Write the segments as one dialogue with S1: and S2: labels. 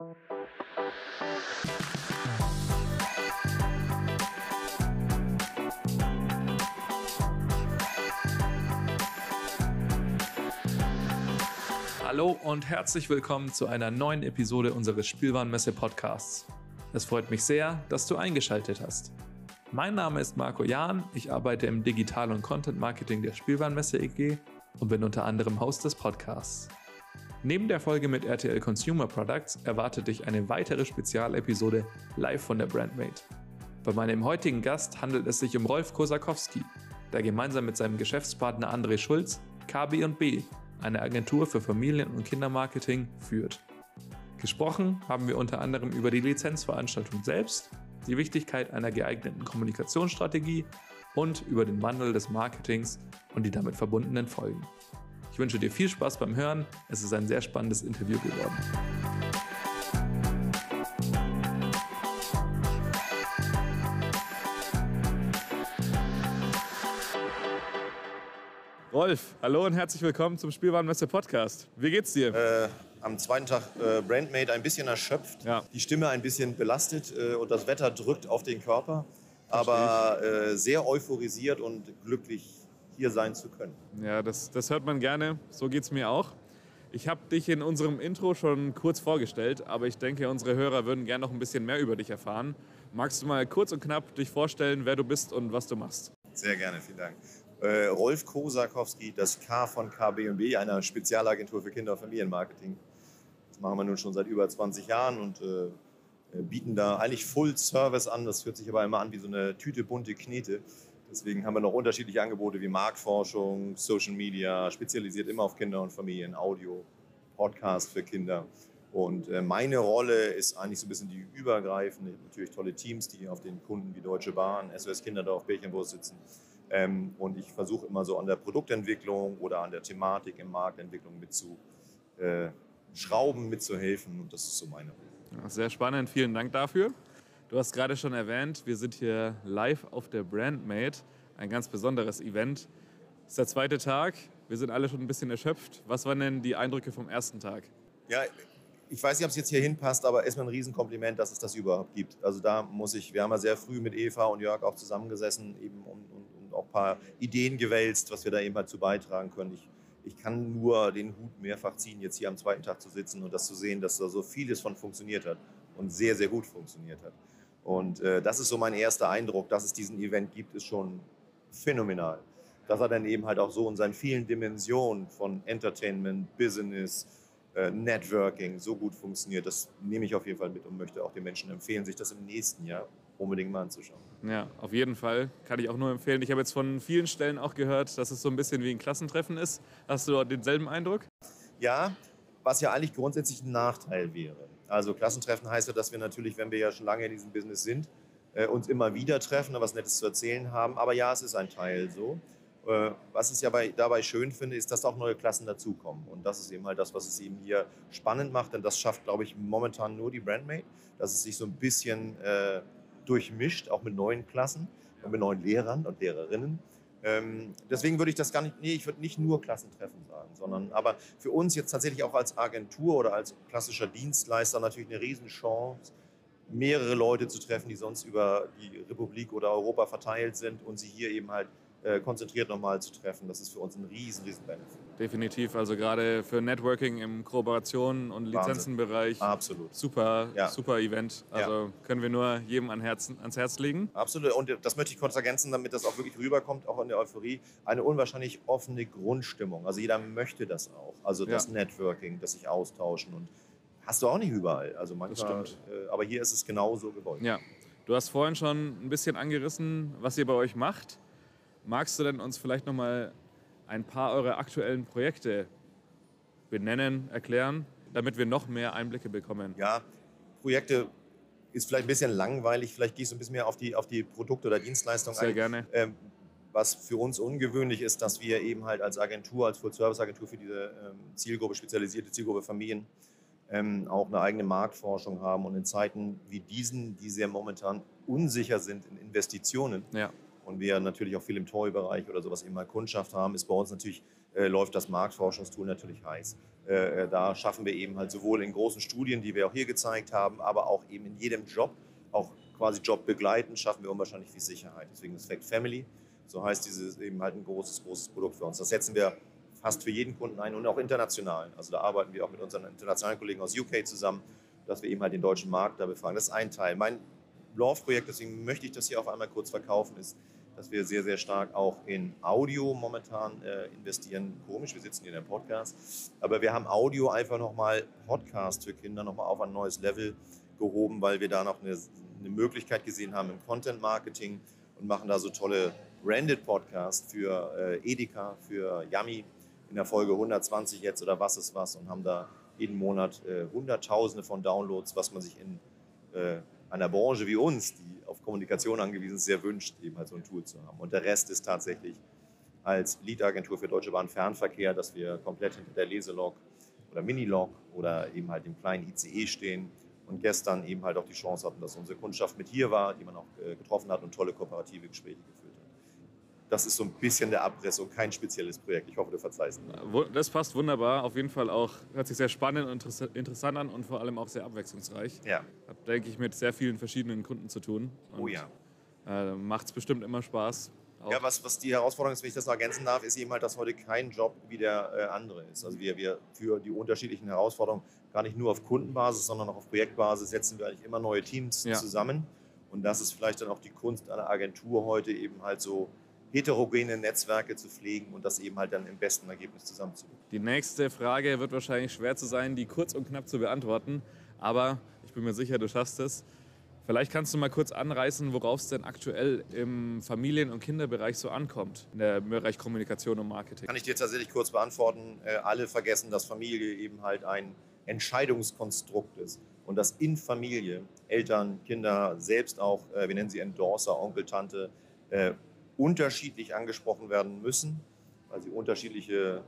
S1: Hallo und herzlich willkommen zu einer neuen Episode unseres Spielwarenmesse Podcasts. Es freut mich sehr, dass du eingeschaltet hast. Mein Name ist Marco Jahn, ich arbeite im Digital- und Content Marketing der Spielwarenmesse EG und bin unter anderem Host des Podcasts. Neben der Folge mit RTL Consumer Products erwartet dich eine weitere Spezialepisode live von der Brandmate. Bei meinem heutigen Gast handelt es sich um Rolf Kosakowski, der gemeinsam mit seinem Geschäftspartner André Schulz KB&B, eine Agentur für Familien- und Kindermarketing, führt. Gesprochen haben wir unter anderem über die Lizenzveranstaltung selbst die Wichtigkeit einer geeigneten Kommunikationsstrategie und über den Wandel des Marketings und die damit verbundenen Folgen. Ich wünsche dir viel Spaß beim Hören. Es ist ein sehr spannendes Interview geworden. Rolf, hallo und herzlich willkommen zum Spielwarenmesse Podcast. Wie geht's dir?
S2: Äh, am zweiten Tag äh, Brandmade ein bisschen erschöpft,
S1: Ja.
S2: die Stimme ein bisschen belastet äh, und das Wetter drückt auf den Körper, aber äh, sehr euphorisiert und glücklich hier sein zu können.
S1: Ja, das, das hört man gerne. So geht's mir auch. Ich habe dich in unserem Intro schon kurz vorgestellt, aber ich denke, unsere Hörer würden gerne noch ein bisschen mehr über dich erfahren. Magst du mal kurz und knapp dich vorstellen, wer du bist und was du machst?
S2: Sehr gerne, vielen Dank. Äh, Rolf Kosakowski, das K von KB&B, einer Spezialagentur für Kinder- und Familienmarketing. Das machen wir nun schon seit über 20 Jahren und äh, äh, bieten da eigentlich Full Service an. Das hört sich aber immer an wie so eine Tüte bunte Knete. Deswegen haben wir noch unterschiedliche Angebote wie Marktforschung, Social Media, spezialisiert immer auf Kinder und Familien, Audio, Podcast für Kinder. Und äh, meine Rolle ist eigentlich so ein bisschen die übergreifende. Natürlich tolle Teams, die auf den Kunden wie Deutsche Bahn, SOS Kinderdorf, Bärchenwurst sitzen. Ähm, und ich versuche immer so an der Produktentwicklung oder an der Thematik im Marktentwicklung mitzu äh, mitzuhelfen. Und das ist so meine Rolle.
S1: Sehr spannend, vielen Dank dafür. Du hast gerade schon erwähnt, wir sind hier live auf der Brandmate, ein ganz besonderes Event. Es ist der zweite Tag, wir sind alle schon ein bisschen erschöpft. Was waren denn die Eindrücke vom ersten Tag?
S2: Ja, ich weiß nicht, ob es jetzt hier hinpasst, aber erstmal ein Riesenkompliment, dass es das überhaupt gibt. Also da muss ich, wir haben ja sehr früh mit Eva und Jörg auch zusammengesessen eben und, und, und auch ein paar Ideen gewälzt, was wir da eben halt zu beitragen können. Ich, ich kann nur den Hut mehrfach ziehen, jetzt hier am zweiten Tag zu sitzen und das zu sehen, dass da so vieles von funktioniert hat und sehr, sehr gut funktioniert hat. Und äh, das ist so mein erster Eindruck, dass es diesen Event gibt, ist schon phänomenal. Dass er dann eben halt auch so in seinen vielen Dimensionen von Entertainment, Business, äh, Networking so gut funktioniert, das nehme ich auf jeden Fall mit und möchte auch den Menschen empfehlen, sich das im nächsten Jahr unbedingt mal anzuschauen.
S1: Ja, auf jeden Fall. Kann ich auch nur empfehlen. Ich habe jetzt von vielen Stellen auch gehört, dass es so ein bisschen wie ein Klassentreffen ist. Hast du dort denselben Eindruck?
S2: Ja, was ja eigentlich grundsätzlich ein Nachteil wäre. Also Klassentreffen heißt ja, dass wir natürlich, wenn wir ja schon lange in diesem Business sind, äh, uns immer wieder treffen und was Nettes zu erzählen haben. Aber ja, es ist ein Teil so. Äh, was ich ja bei, dabei schön finde, ist, dass auch neue Klassen dazukommen. Und das ist eben halt das, was es eben hier spannend macht. Denn das schafft, glaube ich, momentan nur die Brandmate, dass es sich so ein bisschen äh, durchmischt, auch mit neuen Klassen und mit neuen Lehrern und Lehrerinnen. Ähm, deswegen würde ich das gar nicht, nee, ich würde nicht nur Klassentreffen sagen, sondern aber für uns jetzt tatsächlich auch als Agentur oder als klassischer Dienstleister natürlich eine Riesenchance, mehrere Leute zu treffen, die sonst über die Republik oder Europa verteilt sind und sie hier eben halt konzentriert nochmal zu treffen. Das ist für uns ein riesen, riesen Benefit.
S1: Definitiv. Also gerade für Networking im Kooperationen und Lizenzenbereich.
S2: Absolut.
S1: Super,
S2: Ja.
S1: super Event. Also können wir nur jedem an Herzen, ans Herz legen.
S2: Absolut. Und das möchte ich kurz ergänzen, damit das auch wirklich rüberkommt, auch in der Euphorie. Eine unwahrscheinlich offene Grundstimmung. Also jeder möchte das auch. Also das
S1: Ja.
S2: Networking, das sich austauschen. Und hast du auch nicht überall. Also manchmal,
S1: stimmt.
S2: Äh, aber hier ist es genauso gewollt.
S1: Ja. Du hast vorhin schon ein bisschen angerissen, was ihr bei euch macht. Magst du denn uns vielleicht noch mal ein paar eurer aktuellen Projekte benennen, erklären, damit wir noch mehr Einblicke bekommen?
S2: Ja, Projekte ist vielleicht ein bisschen langweilig. Vielleicht gehst du ein bisschen mehr auf die, auf die Produkte oder Dienstleistungen
S1: Sehr
S2: ein.
S1: gerne.
S2: Ähm, was für uns ungewöhnlich ist, dass wir eben halt als Agentur, als Full-Service-Agentur für diese ähm, Zielgruppe, spezialisierte Zielgruppe Familien, ähm, auch eine eigene Marktforschung haben. Und in Zeiten wie diesen, die sehr momentan unsicher sind in Investitionen
S1: Ja.
S2: Und wir natürlich auch viel im Toy-Bereich oder sowas eben mal Kundschaft haben, ist bei uns natürlich, äh, läuft das Marktforschungstool natürlich heiß. Äh, äh, da schaffen wir eben halt sowohl in großen Studien, die wir auch hier gezeigt haben, aber auch eben in jedem Job, auch quasi Job begleiten, schaffen wir unwahrscheinlich viel Sicherheit. Deswegen ist Fact Family, so heißt dieses eben halt ein großes, großes Produkt für uns. Das setzen wir fast für jeden Kunden ein und auch international. Also da arbeiten wir auch mit unseren internationalen Kollegen aus UK zusammen, dass wir eben halt den deutschen Markt da befragen. Das ist ein Teil. Mein Love-Projekt, deswegen möchte ich das hier auf einmal kurz verkaufen, ist, dass wir sehr, sehr stark auch in Audio momentan äh, investieren. Komisch, wir sitzen hier in einem Podcast. Aber wir haben Audio einfach nochmal, Podcast für Kinder nochmal auf ein neues Level gehoben, weil wir da noch eine, eine Möglichkeit gesehen haben im Content-Marketing und machen da so tolle Branded Podcasts für äh, Edeka, für Yummy in der Folge 120 jetzt oder was ist was und haben da jeden Monat äh, Hunderttausende von Downloads, was man sich in äh, einer Branche wie uns, die auf Kommunikation angewiesen ist, sehr wünscht, eben halt so ein Tool zu haben. Und der Rest ist tatsächlich als Lead-Agentur für Deutsche Bahn Fernverkehr, dass wir komplett hinter der Leselog oder Minilog oder eben halt dem kleinen ICE stehen und gestern eben halt auch die Chance hatten, dass unsere Kundschaft mit hier war, die man auch äh, getroffen hat und tolle kooperative Gespräche geführt hat. Das ist so ein bisschen der Abriss und kein spezielles Projekt. Ich hoffe, du verzeihst.
S1: Das passt wunderbar. Auf jeden Fall auch, hört sich sehr spannend und interessant an und vor allem auch sehr abwechslungsreich.
S2: Ja.
S1: Hat, denke ich, mit sehr vielen verschiedenen Kunden zu tun.
S2: Und, oh ja.
S1: Äh, Macht es bestimmt immer Spaß.
S2: Auch. Ja, was, was die Herausforderung ist, wenn ich das noch ergänzen darf, ist eben halt, dass heute kein Job wie der äh, andere ist. Also wir, wir für die unterschiedlichen Herausforderungen gar nicht nur auf Kundenbasis, sondern auch auf Projektbasis setzen wir eigentlich immer neue Teams ja. zusammen. Und das ist vielleicht dann auch die Kunst einer Agentur heute eben halt so heterogene Netzwerke zu pflegen und das eben halt dann im besten Ergebnis zusammenzubringen.
S1: Die nächste Frage wird wahrscheinlich schwer zu sein, die kurz und knapp zu beantworten, aber ich bin mir sicher, du schaffst es. Vielleicht kannst du mal kurz anreißen, worauf es denn aktuell im Familien- und Kinderbereich so ankommt, in der Bereich Kommunikation und Marketing.
S2: Kann ich dir tatsächlich kurz beantworten. Äh, alle vergessen, dass Familie eben halt ein Entscheidungskonstrukt ist und dass in Familie Eltern, Kinder, selbst auch, äh, wir nennen sie Endorser, Onkel, Tante, äh, unterschiedlich angesprochen werden müssen, weil sie unterschiedliche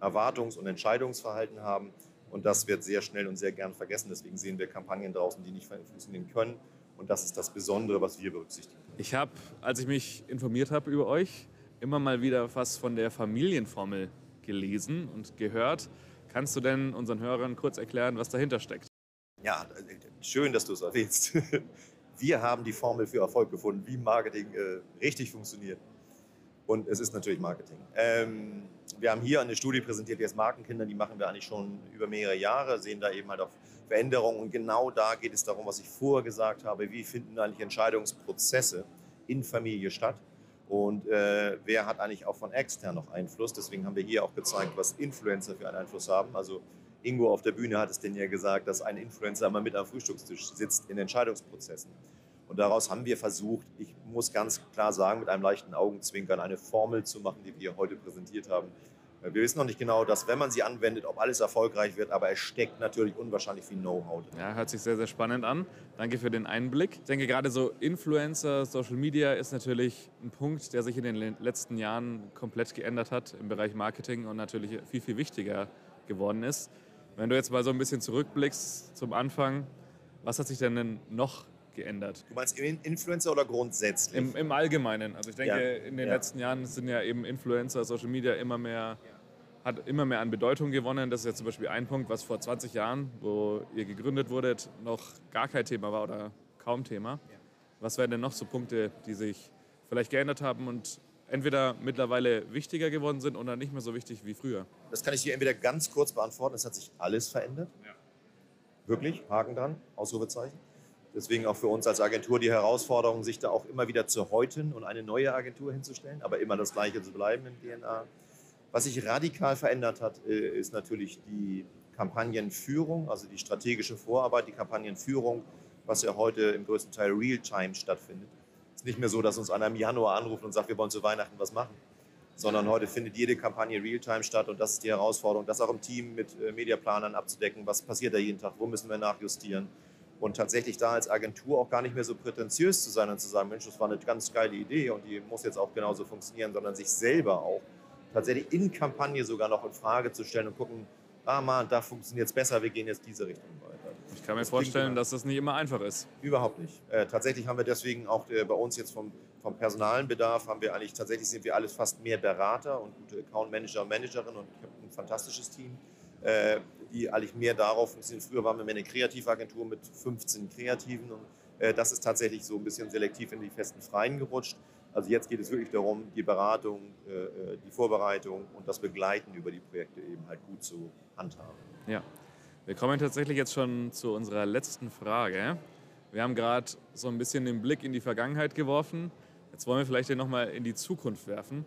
S2: Erwartungs- und Entscheidungsverhalten haben. Und das wird sehr schnell und sehr gern vergessen. Deswegen sehen wir Kampagnen draußen, die nicht funktionieren können. Und das ist das Besondere, was wir berücksichtigen.
S1: Ich habe, als ich mich informiert habe über euch, immer mal wieder was von der Familienformel gelesen und gehört. Kannst du denn unseren Hörern kurz erklären, was dahinter steckt?
S2: Ja, schön, dass du es erwähnst. wir haben die Formel für Erfolg gefunden, wie Marketing äh, richtig funktioniert. Und es ist natürlich Marketing. Ähm, wir haben hier eine Studie präsentiert, die heißt Markenkinder, die machen wir eigentlich schon über mehrere Jahre, sehen da eben halt auch Veränderungen. Und genau da geht es darum, was ich vorher gesagt habe, wie finden eigentlich Entscheidungsprozesse in Familie statt. Und äh, wer hat eigentlich auch von extern noch Einfluss? Deswegen haben wir hier auch gezeigt, was Influencer für einen Einfluss haben. Also Ingo auf der Bühne hat es denn ja gesagt, dass ein Influencer immer mit am Frühstückstisch sitzt in Entscheidungsprozessen. Und daraus haben wir versucht, ich muss ganz klar sagen, mit einem leichten Augenzwinkern eine Formel zu machen, die wir heute präsentiert haben. Wir wissen noch nicht genau, dass wenn man sie anwendet, ob alles erfolgreich wird, aber es steckt natürlich unwahrscheinlich viel Know-how
S1: drin. Ja, hört sich sehr, sehr spannend an. Danke für den Einblick. Ich denke, gerade so Influencer, Social Media ist natürlich ein Punkt, der sich in den letzten Jahren komplett geändert hat im Bereich Marketing und natürlich viel, viel wichtiger geworden ist. Wenn du jetzt mal so ein bisschen zurückblickst zum Anfang, was hat sich denn noch geändert?
S2: Du meinst Influencer oder grundsätzlich?
S1: Im, im Allgemeinen. Also ich denke, ja. in den ja. letzten Jahren sind ja eben Influencer, Social Media immer mehr, hat immer mehr an Bedeutung gewonnen. Das ist jetzt zum Beispiel ein Punkt, was vor 20 Jahren, wo ihr gegründet wurdet, noch gar kein Thema war oder kaum Thema. Was wären denn noch so Punkte, die sich vielleicht geändert haben und entweder mittlerweile wichtiger geworden sind oder nicht mehr so wichtig wie früher?
S2: Das kann ich dir entweder ganz kurz beantworten. Es hat sich alles verändert. Ja. Wirklich, Haken dran, Ausrufezeichen. Deswegen auch für uns als Agentur die Herausforderung, sich da auch immer wieder zu häuten und eine neue Agentur hinzustellen, aber immer das Gleiche zu bleiben im DNA. Was sich radikal verändert hat, äh, ist natürlich die Kampagnenführung, also die strategische Vorarbeit, die Kampagnenführung, was ja heute im größten Teil real-time stattfindet nicht mehr so, dass uns einer im Januar anruft und sagt, wir wollen zu Weihnachten was machen, sondern heute findet jede Kampagne Realtime statt und das ist die Herausforderung, das auch im Team mit äh, Mediaplanern abzudecken. Was passiert da jeden Tag? Wo müssen wir nachjustieren? Und tatsächlich da als Agentur auch gar nicht mehr so prätentiös zu sein und zu sagen, Mensch, das war eine ganz geile Idee und die muss jetzt auch genauso funktionieren, sondern sich selber auch tatsächlich in Kampagne sogar noch in Frage zu stellen und gucken, ah man, da funktioniert es besser, wir gehen jetzt diese Richtung weiter.
S1: Ich kann mir das vorstellen, dass das nicht immer einfach ist.
S2: Überhaupt nicht. Äh, tatsächlich haben wir deswegen auch äh, bei uns jetzt vom, vom personalen Bedarf haben wir eigentlich tatsächlich sind wir alles fast mehr Berater und gute Account Manager und Managerinnen und ich habe ein fantastisches Team, äh, die eigentlich mehr darauf sind. Früher waren wir mehr eine Kreativagentur mit 15 Kreativen und äh, das ist tatsächlich so ein bisschen selektiv in die festen Freien gerutscht. Also jetzt geht es wirklich darum, die Beratung, äh, äh, die Vorbereitung und das Begleiten über die Projekte eben halt gut zu handhaben.
S1: Ja, wir kommen tatsächlich jetzt schon zu unserer letzten Frage. Wir haben gerade so ein bisschen den Blick in die Vergangenheit geworfen. Jetzt wollen wir vielleicht den nochmal in die Zukunft werfen.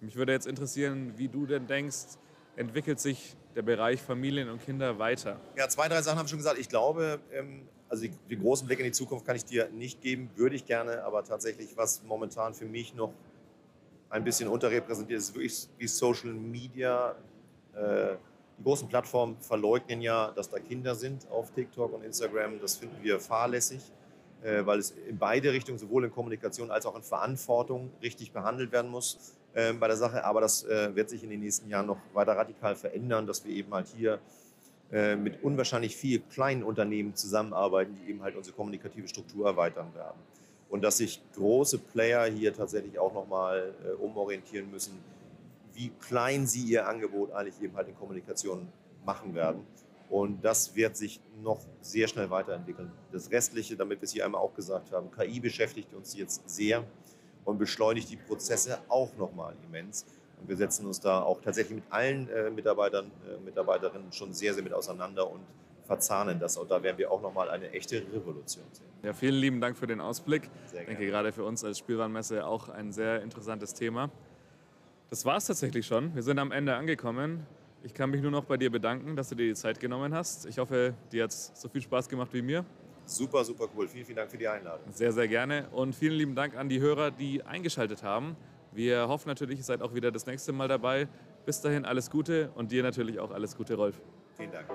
S1: Mich würde jetzt interessieren, wie du denn denkst, entwickelt sich der Bereich Familien und Kinder weiter?
S2: Ja, zwei, drei Sachen haben schon gesagt. Ich glaube, ähm, also den großen Blick in die Zukunft kann ich dir nicht geben, würde ich gerne, aber tatsächlich, was momentan für mich noch ein bisschen unterrepräsentiert ist, wirklich wie Social Media. Äh, die großen Plattformen verleugnen ja, dass da Kinder sind auf TikTok und Instagram. Das finden wir fahrlässig, äh, weil es in beide Richtungen, sowohl in Kommunikation als auch in Verantwortung, richtig behandelt werden muss äh, bei der Sache. Aber das äh, wird sich in den nächsten Jahren noch weiter radikal verändern, dass wir eben halt hier äh, mit unwahrscheinlich vielen kleinen Unternehmen zusammenarbeiten, die eben halt unsere kommunikative Struktur erweitern werden. Und dass sich große Player hier tatsächlich auch nochmal äh, umorientieren müssen, wie klein sie ihr Angebot eigentlich eben halt in Kommunikation machen werden. Und das wird sich noch sehr schnell weiterentwickeln. Das Restliche, damit wir es hier einmal auch gesagt haben, KI beschäftigt uns jetzt sehr und beschleunigt die Prozesse auch nochmal immens. Und wir setzen uns da auch tatsächlich mit allen äh, Mitarbeitern, äh, Mitarbeiterinnen schon sehr, sehr mit auseinander und verzahnen das. Und da werden wir auch nochmal eine echte Revolution sehen.
S1: Ja, vielen lieben Dank für den Ausblick. Ich denke, gerade für uns als Spielwarenmesse auch ein sehr interessantes Thema. Das war es tatsächlich schon. Wir sind am Ende angekommen. Ich kann mich nur noch bei dir bedanken, dass du dir die Zeit genommen hast. Ich hoffe, dir hat es so viel Spaß gemacht wie mir.
S2: Super, super cool. Vielen, vielen Dank für die Einladung.
S1: Sehr, sehr gerne. Und vielen lieben Dank an die Hörer, die eingeschaltet haben. Wir hoffen natürlich, ihr seid auch wieder das nächste Mal dabei. Bis dahin alles Gute und dir natürlich auch alles Gute, Rolf.
S2: Vielen Dank.